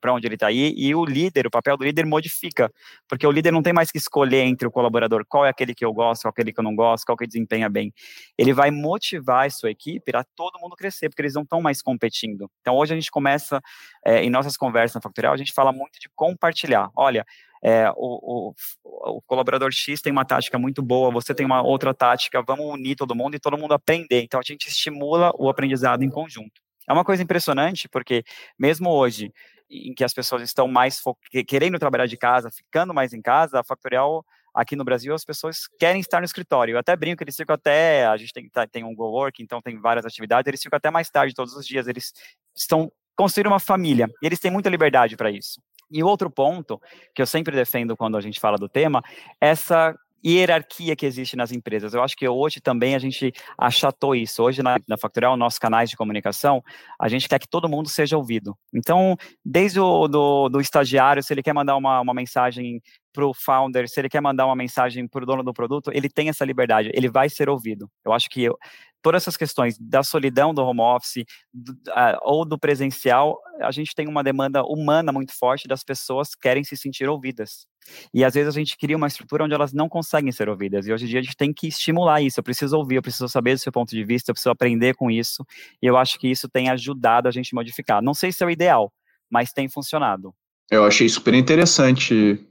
C: para onde ele está aí, e o líder, o papel do líder modifica, porque o líder não tem mais que escolher entre o colaborador qual é aquele que eu gosto, qual é aquele que eu não gosto, qual que desempenha bem. Ele vai motivar a sua equipe para todo mundo crescer, porque eles não estão mais competindo. Então hoje a gente começa, é, em nossas conversas na Factorial, a gente fala muito de compartilhar. Olha, é, o, o, o, colaborador X tem uma tática muito boa, você tem uma outra tática, vamos unir todo mundo e todo mundo aprender. Então a gente estimula o aprendizado em conjunto. É uma coisa impressionante, porque mesmo hoje, em que as pessoas estão mais querendo trabalhar de casa, ficando mais em casa, a Factorial aqui no Brasil as pessoas querem estar no escritório. Eu até brinco eles ficam até, a gente tem, tá, tem um Go Work, então tem várias atividades, eles ficam até mais tarde todos os dias, eles estão construindo uma família, e eles têm muita liberdade para isso. E outro ponto que eu sempre defendo quando a gente fala do tema, essa hierarquia que existe nas empresas. Eu acho que hoje também a gente achatou isso. Hoje na, na Factorial, nossos canais de comunicação, a gente quer que todo mundo seja ouvido. Então, desde o do, do estagiário, se ele quer mandar uma, uma mensagem para o founder, se ele quer mandar uma mensagem para o dono do produto, ele tem essa liberdade, ele vai ser ouvido. Eu acho que eu, todas essas questões da solidão do home office do, ou do presencial, a gente tem uma demanda humana muito forte das pessoas querem se sentir ouvidas. E às vezes a gente cria uma estrutura onde elas não conseguem ser ouvidas. E hoje em dia a gente tem que estimular isso. Eu preciso ouvir, eu preciso saber do seu ponto de vista, eu preciso aprender com isso. E eu acho que isso tem ajudado a gente modificar. Não sei se é o ideal, mas tem funcionado.
B: Eu achei super interessante.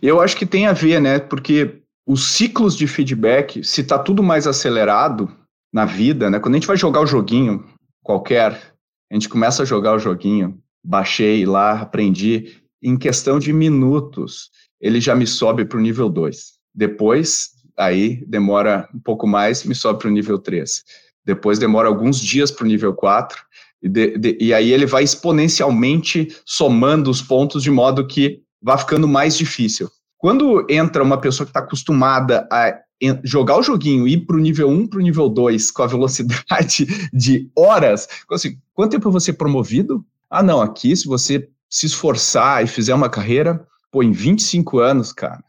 B: Eu acho que tem a ver, né? Porque os ciclos de feedback, se está tudo mais acelerado, na vida, né? Quando a gente vai jogar o joguinho qualquer, a gente começa a jogar o joguinho, baixei lá, aprendi, em questão de minutos, ele já me sobe para o nível 2. Depois, aí demora um pouco mais, me sobe para o nível 3. Depois demora alguns dias para o nível 4, e, de, de, e aí ele vai exponencialmente somando os pontos de modo que vai ficando mais difícil. Quando entra uma pessoa que está acostumada a jogar o joguinho ir para o nível 1 para o nível 2 com a velocidade *laughs* de horas, assim, quanto tempo você promovido? Ah, não, aqui se você se esforçar e fizer uma carreira, pô, em 25 anos, cara,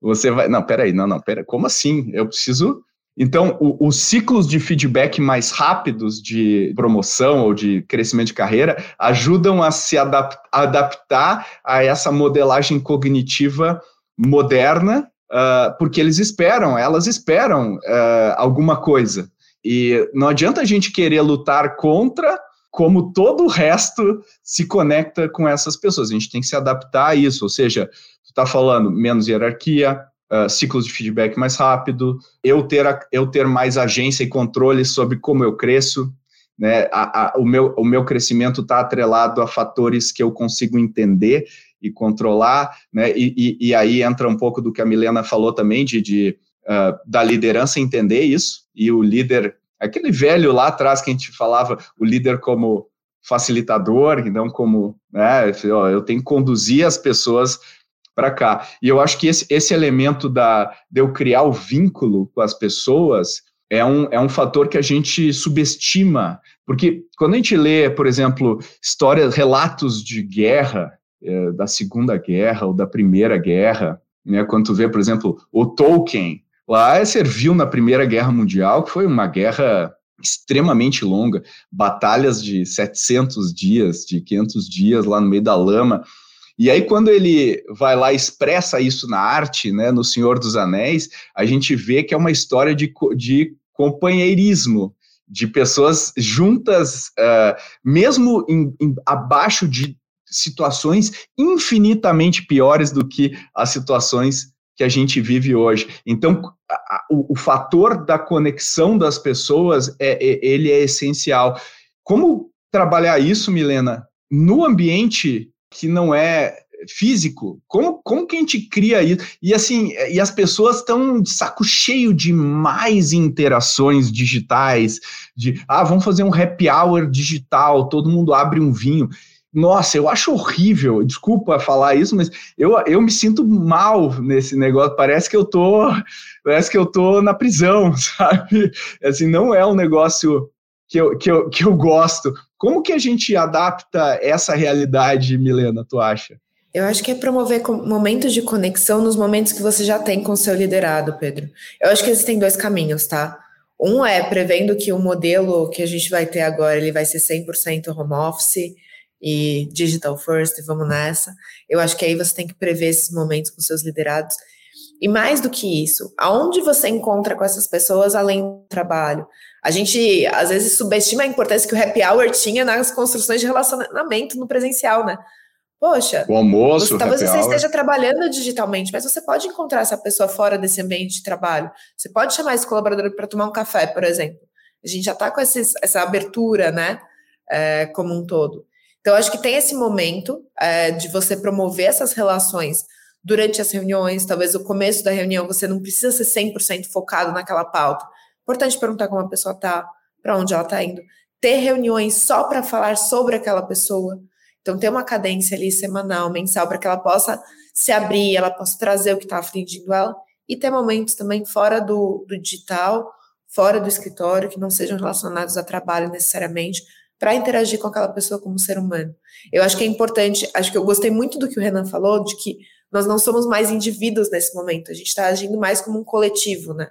B: você vai. Não, peraí, não, não, peraí, como assim? Eu preciso. Então, o, os ciclos de feedback mais rápidos de promoção ou de crescimento de carreira ajudam a se adap adaptar a essa modelagem cognitiva moderna uh, porque eles esperam, elas esperam uh, alguma coisa. E não adianta a gente querer lutar contra como todo o resto se conecta com essas pessoas. A gente tem que se adaptar a isso, ou seja, tu está falando menos hierarquia, uh, ciclos de feedback mais rápido, eu ter, a, eu ter mais agência e controle sobre como eu cresço, né? A, a, o, meu, o meu crescimento está atrelado a fatores que eu consigo entender e controlar, né? E, e, e, aí entra um pouco do que a Milena falou também, de, de uh, da liderança entender isso, e o líder, aquele velho lá atrás que a gente falava, o líder como facilitador, não como, né, eu tenho que conduzir as pessoas para cá. E eu acho que esse, esse elemento da, de eu criar o vínculo com as pessoas é um, é um fator que a gente subestima, porque quando a gente lê, por exemplo, histórias, relatos de guerra, é, da Segunda Guerra ou da Primeira Guerra, né, quando tu vê, por exemplo, o Tolkien, lá serviu na Primeira Guerra Mundial, que foi uma guerra extremamente longa, batalhas de 700 dias, de 500 dias lá no meio da lama, E aí, quando ele vai lá expressa isso na arte, né, no Senhor dos Anéis, a gente vê que é uma história de, de companheirismo, de pessoas juntas, uh, mesmo em, em, abaixo de situações infinitamente piores do que as situações que a gente vive hoje. Então, a, o, o, fator da conexão das pessoas é, é, ele é essencial. Como trabalhar isso, Milena, no ambiente que não é físico? Como, como que a gente cria isso? E assim, e as pessoas estão de saco cheio de mais interações digitais, de ah, vamos fazer um happy hour digital, todo mundo abre um vinho. Nossa, eu acho horrível, desculpa falar isso, mas eu, eu me sinto mal nesse negócio. Parece que eu tô, parece que eu tô na prisão, *laughs* sabe? Assim, não é um negócio que eu, que eu, que eu gosto. Como que a gente adapta essa realidade, Milena, tu acha?
D: Eu acho que é promover momentos de conexão nos momentos que você já tem com o seu liderado, Pedro. Eu acho que existem dois caminhos, tá? Um é prevendo que o modelo que a gente vai ter agora, ele vai ser 100% home office, e digital first, vamos nessa. Eu acho que aí você tem que prever esses momentos com seus liderados. E mais do que isso, aonde você encontra com essas pessoas além do trabalho? A gente às vezes subestima a importância que o happy hour tinha nas construções de relacionamento no presencial, né? Poxa,
B: o almoço,
D: você, talvez você esteja trabalhando digitalmente, mas você pode encontrar essa pessoa fora desse ambiente de trabalho. Você pode chamar esse colaborador para tomar um café, por exemplo. A gente já está com esses, essa abertura, né? É, como um todo. Então, acho que tem esse momento é, de você promover essas relações durante as reuniões, talvez o começo da reunião você não precisa ser 100% focado naquela pauta. Importante perguntar como a pessoa está, para onde ela está indo. Ter reuniões só para falar sobre aquela pessoa. Então, ter uma cadência ali semanal, mensal, para que ela possa se abrir, ela possa trazer o que está afligindo ela. E ter momentos também fora do, do digital, fora do escritório, que não sejam relacionados a trabalho necessariamente, para interagir com aquela pessoa como ser humano. Eu acho que é importante, acho que eu gostei muito do que o Renan falou, de que nós não somos mais indivíduos nesse momento, a gente está agindo mais como um coletivo, né?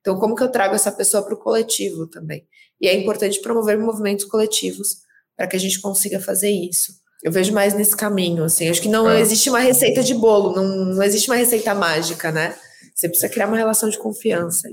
D: Então, como que eu trago essa pessoa para o coletivo também? E é importante promover movimentos coletivos para que a gente consiga fazer isso. Eu vejo mais nesse caminho, assim. Acho que não é. existe uma receita de bolo, não, não existe uma receita mágica, né? Você precisa criar uma relação de confiança.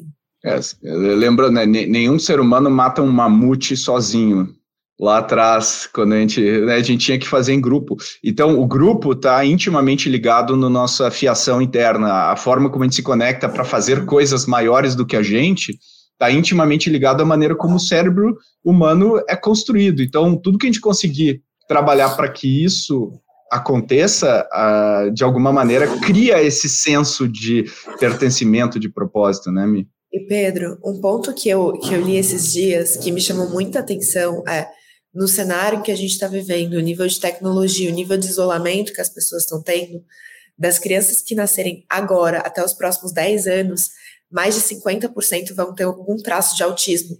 B: É, lembra, né, nenhum ser humano mata um mamute sozinho lá atrás, quando a gente, né, a gente tinha que fazer em grupo. Então, o grupo está intimamente ligado na nossa fiação interna, a forma como a gente se conecta para fazer coisas maiores do que a gente está intimamente ligado à maneira como o cérebro humano é construído. Então, tudo que a gente conseguir trabalhar para que isso aconteça, uh, de alguma maneira, cria esse senso de pertencimento, de propósito, né, Mi?
D: E Pedro, um ponto que eu, que eu li esses dias que me chamou muita atenção é no cenário que a gente está vivendo, o nível de tecnologia, o nível de isolamento que as pessoas estão tendo, das crianças que nascerem agora até os próximos 10 anos, mais de 50% vão ter algum traço de autismo.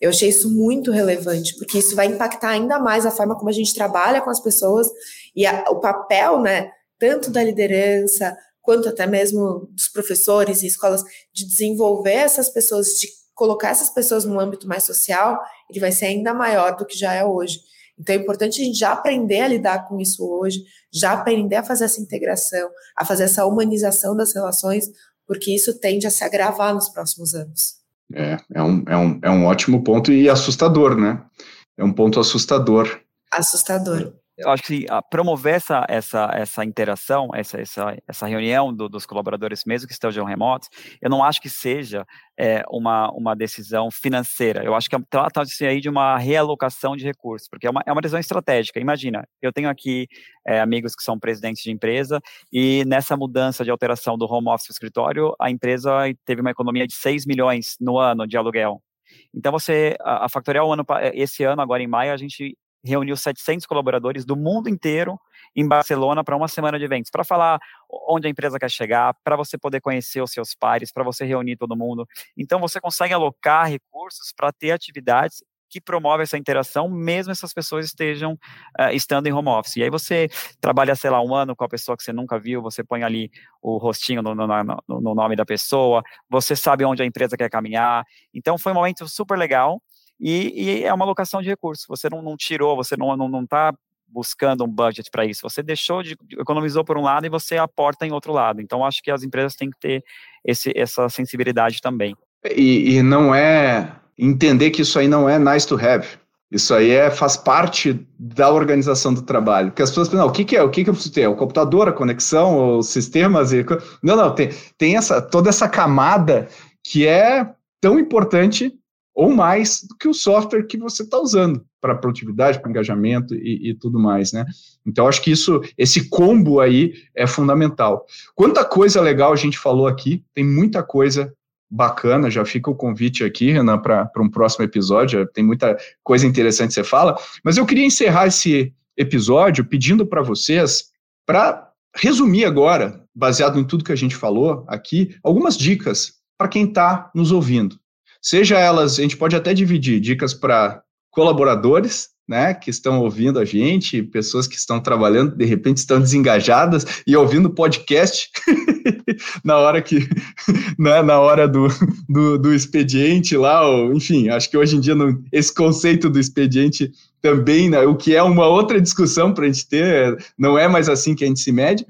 D: Eu achei isso muito relevante, porque isso vai impactar ainda mais a forma como a gente trabalha com as pessoas e a, o papel, né, tanto da liderança, quanto até mesmo dos professores e escolas, de desenvolver essas pessoas, de colocar essas pessoas no âmbito mais social, ele vai ser ainda maior do que já é hoje. Então é importante a gente já aprender a lidar com isso hoje, já aprender a fazer essa integração, a fazer essa humanização das relações, porque isso tende a se agravar nos próximos anos.
B: É, é um, é um, é um ótimo ponto e assustador, né? É um ponto assustador.
D: Assustador
C: eu acho que promover essa, essa, essa interação, essa, essa, essa reunião do, dos colaboradores, mesmo que estejam remotos, eu não acho que seja é, uma, uma decisão financeira. Eu acho que trata-se aí de uma realocação de recursos, porque é uma, é uma decisão estratégica. Imagina, eu tenho aqui é, amigos que são presidentes de empresa, e nessa mudança de alteração do home office escritório, a empresa teve uma economia de 6 milhões no ano de aluguel. Então, você, a, a Factorial, ano, esse ano, agora em maio, a gente reuniu 700 colaboradores do mundo inteiro em Barcelona para uma semana de eventos, para falar onde a empresa quer chegar, para você poder conhecer os seus pares, para você reunir todo mundo. Então, você consegue alocar recursos para ter atividades que promovem essa interação, mesmo essas pessoas estejam uh, estando em home office. E aí você trabalha, sei lá, um ano com a pessoa que você nunca viu, você põe ali o rostinho no, no, no, no nome da pessoa, você sabe onde a empresa quer caminhar. Então, foi um momento super legal e, e, é uma alocação de recursos. Você não, não tirou, você não está buscando um budget para isso. Você deixou de economizou por um lado e você aporta em outro lado. Então acho que as empresas têm que ter esse, essa sensibilidade também.
B: E, e não é entender que isso aí não é nice to have. Isso aí é, faz parte da organização do trabalho. Porque as pessoas pensam, o que, que é? O que, que eu preciso ter? O computador, a conexão, os sistemas? E... Não, não, tem, tem essa, toda essa camada que é tão importante ou mais do que o software que você está usando para produtividade, para engajamento e, e, tudo mais, né? Então, acho que isso, esse combo aí é fundamental. Quanta coisa legal a gente falou aqui, tem muita coisa bacana, já fica o convite aqui, Renan, para um próximo episódio, tem muita coisa interessante que você fala, mas eu queria encerrar esse episódio pedindo para vocês, para resumir agora, baseado em tudo que a gente falou aqui, algumas dicas para quem está nos ouvindo. Seja elas, a gente pode até dividir dicas para colaboradores, né, que estão ouvindo a gente, pessoas que estão trabalhando, de repente estão desengajadas e ouvindo podcast *laughs* na hora que, *laughs* né, na hora do, do, do, expediente lá, ou, enfim, acho que hoje em dia esse conceito do expediente também, né, o que é uma outra discussão para a gente ter, não é mais assim que a gente se mede,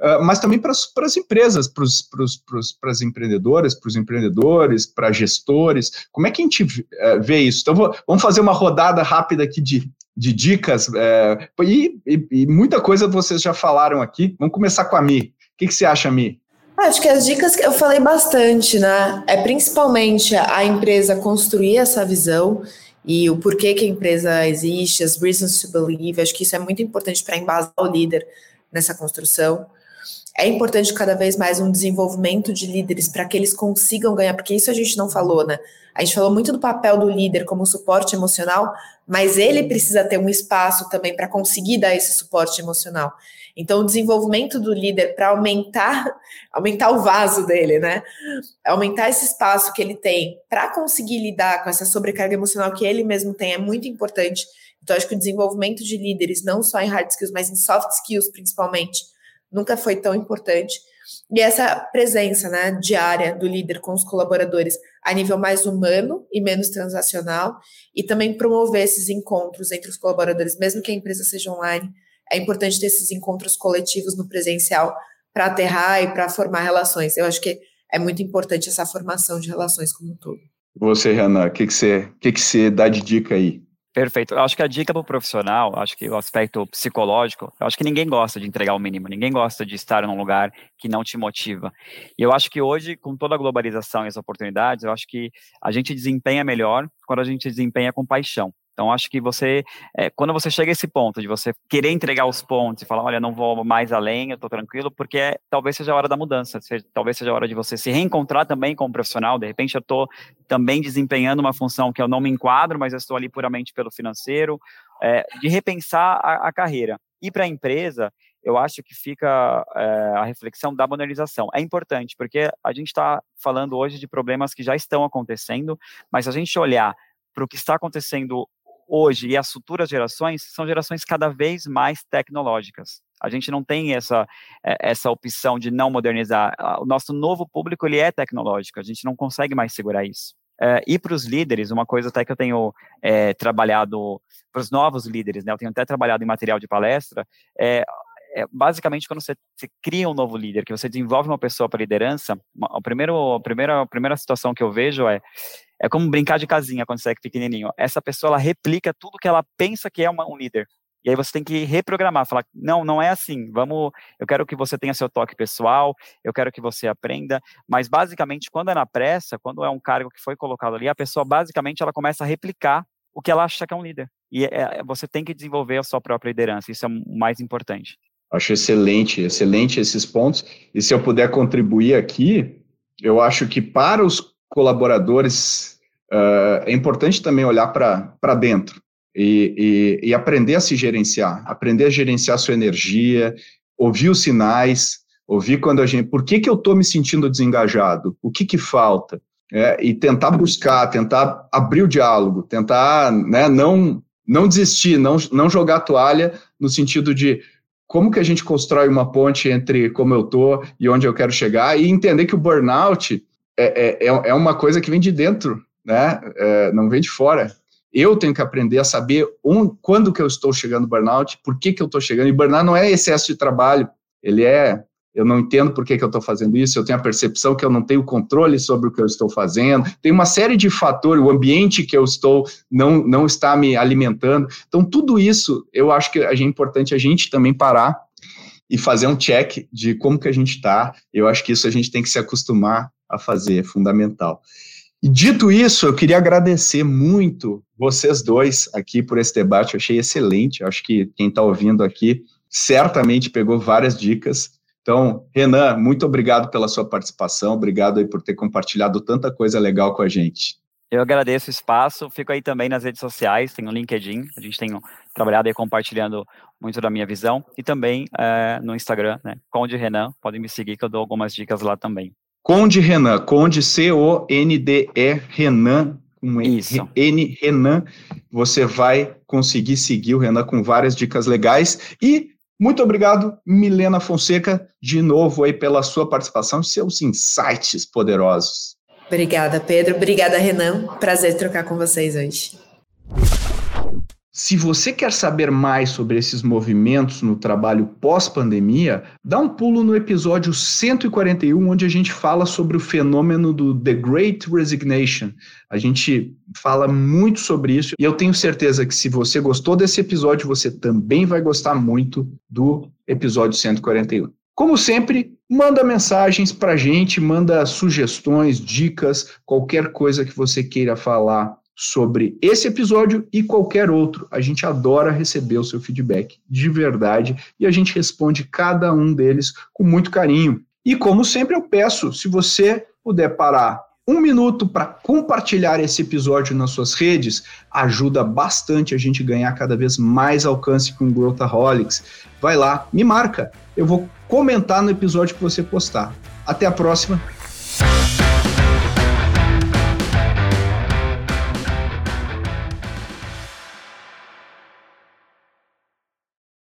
B: uh, mas também para as empresas, para as empreendedoras, para os empreendedores, para gestores, como é que a gente uh, vê isso? Então, vou, vamos fazer uma rodada rápida aqui de, de dicas, uh, e, e, e, muita coisa vocês já falaram aqui, vamos começar com a Mi. O que, que você acha, Mi?
D: Acho que as dicas que eu falei bastante, né? É principalmente a empresa construir essa visão e o porquê que a empresa existe, as reasons to believe. Acho que isso é muito importante para embasar o líder nessa construção. É importante cada vez mais um desenvolvimento de líderes para que eles consigam ganhar, porque isso a gente não falou, né? A gente falou muito do papel do líder como suporte emocional, mas ele precisa ter um espaço também para conseguir dar esse suporte emocional. Então, o desenvolvimento do líder para aumentar, *laughs* aumentar o vaso dele, né? Aumentar esse espaço que ele tem para conseguir lidar com essa sobrecarga emocional que ele mesmo tem é muito importante. Então, acho que o desenvolvimento de líderes, não só em hard skills, mas em soft skills principalmente, nunca foi tão importante. E essa presença né, diária do líder com os colaboradores a nível mais humano e menos transacional, e também promover esses encontros entre os colaboradores, mesmo que a empresa seja online, é importante ter esses encontros coletivos no presencial para aterrar e para formar relações. Eu acho que é muito importante essa formação de relações como um todo.
B: Você, Renan, o que, que, você, que, que você dá de dica aí?
C: Perfeito. Eu acho que a dica para o profissional, acho que o aspecto psicológico, eu acho que ninguém gosta de entregar o mínimo, ninguém gosta de estar num lugar que não te motiva. E eu acho que hoje, com toda a globalização e as oportunidades, eu acho que a gente desempenha melhor quando a gente desempenha com paixão. Então, acho que você, é, quando você chega a esse ponto de você querer entregar os pontos e falar, olha, não vou mais além, eu estou tranquilo, porque é, talvez seja a hora da mudança, seja, talvez seja a hora de você se reencontrar também como profissional. De repente, eu estou também desempenhando uma função que eu não me enquadro, mas eu estou ali puramente pelo financeiro, é, de repensar a, a carreira. E para a empresa, eu acho que fica é, a reflexão da modernização. É importante, porque a gente está falando hoje de problemas que já estão acontecendo, mas se a gente olhar para o que está acontecendo hoje e as futuras gerações são gerações cada vez mais tecnológicas. A gente não tem essa, eh, essa opção de não modernizar. O nosso novo público ele é tecnológico, a gente não consegue mais segurar isso. É, e para os líderes, uma coisa até que eu tenho é, trabalhado, para os novos líderes, né, eu tenho até trabalhado em material de palestra, é, é, basicamente, quando você, você, cria um novo líder, que você desenvolve uma pessoa para liderança, uma, a, primeiro, a, primeira, a primeira situação que eu vejo é é como brincar de casinha quando você é pequenininho. Essa pessoa, ela replica tudo que ela pensa que é uma, um líder. E aí você tem que reprogramar, falar, não, não é assim, vamos, eu quero que você tenha seu toque pessoal, eu quero que você aprenda, mas basicamente quando é na pressa, quando é um cargo que foi colocado ali, a pessoa basicamente ela começa a replicar o que ela acha que é um líder. E é, é você tem que desenvolver a sua própria liderança, isso é o mais importante.
B: Acho excelente, excelente esses pontos. E se eu puder contribuir aqui, eu acho que para os colaboradores, uh, é importante também olhar para dentro e, e, e, aprender a se gerenciar, aprender a gerenciar sua energia, ouvir os sinais, ouvir quando a gente, por que, que eu estou me sentindo desengajado, o que que falta, é, e tentar buscar, tentar abrir o diálogo, tentar né, não, não desistir, não, não jogar a toalha no sentido de como que a gente constrói uma ponte entre como eu estou e onde eu quero chegar, e entender que o burnout é, é, é, é uma coisa que vem de dentro, né? É, não vem de fora. Eu tenho que aprender a saber quando que eu estou chegando no burnout, por que, que eu estou chegando. E burnout não é excesso de trabalho, ele é eu não entendo por que, que eu estou fazendo isso, eu tenho a percepção que eu não tenho controle sobre o que eu estou fazendo, tem uma série de fatores, o ambiente que eu estou não, não está me alimentando. Então, tudo isso, eu acho que é importante a gente também parar e fazer um check de como que a gente está. Eu acho que isso a gente tem que se acostumar a fazer, é fundamental. E dito isso, eu queria agradecer muito vocês dois aqui por esse debate, eu achei excelente, acho que quem está ouvindo aqui certamente pegou várias dicas. Então, Renan, muito obrigado pela sua participação, obrigado aí por ter compartilhado tanta coisa legal com a gente.
C: Eu agradeço o espaço, fico aí também nas redes sociais, tem o LinkedIn, a gente tem trabalhado aí compartilhando muito da minha visão, e também é, no Instagram, né, Conde Renan, podem me seguir que eu dou algumas dicas lá também.
B: Conde Renan, Conde C-O-N-D-E Renan, com Isso. N Renan, você vai conseguir seguir o Renan com várias dicas legais e muito obrigado, Milena Fonseca, de novo aí pela sua participação e seus insights poderosos.
D: Obrigada, Pedro. Obrigada, Renan. Prazer trocar com vocês hoje.
B: Se você quer saber mais sobre esses movimentos no trabalho pós-pandemia, dá um pulo no episódio 141, onde a gente fala sobre o fenômeno do The Great Resignation. A gente fala muito sobre isso e eu tenho certeza que se você gostou desse episódio, você também vai gostar muito do episódio 141. Como sempre, manda mensagens para a gente, manda sugestões, dicas, qualquer coisa que você queira falar sobre esse episódio e qualquer outro. A gente adora receber o seu feedback de verdade e a gente responde cada um deles com muito carinho. E como sempre eu peço, se você puder parar um minuto para compartilhar esse episódio nas suas redes, ajuda bastante a gente ganhar cada vez mais alcance com o Growthaholics. Vai lá, me marca, eu vou comentar no episódio que você postar. Até a próxima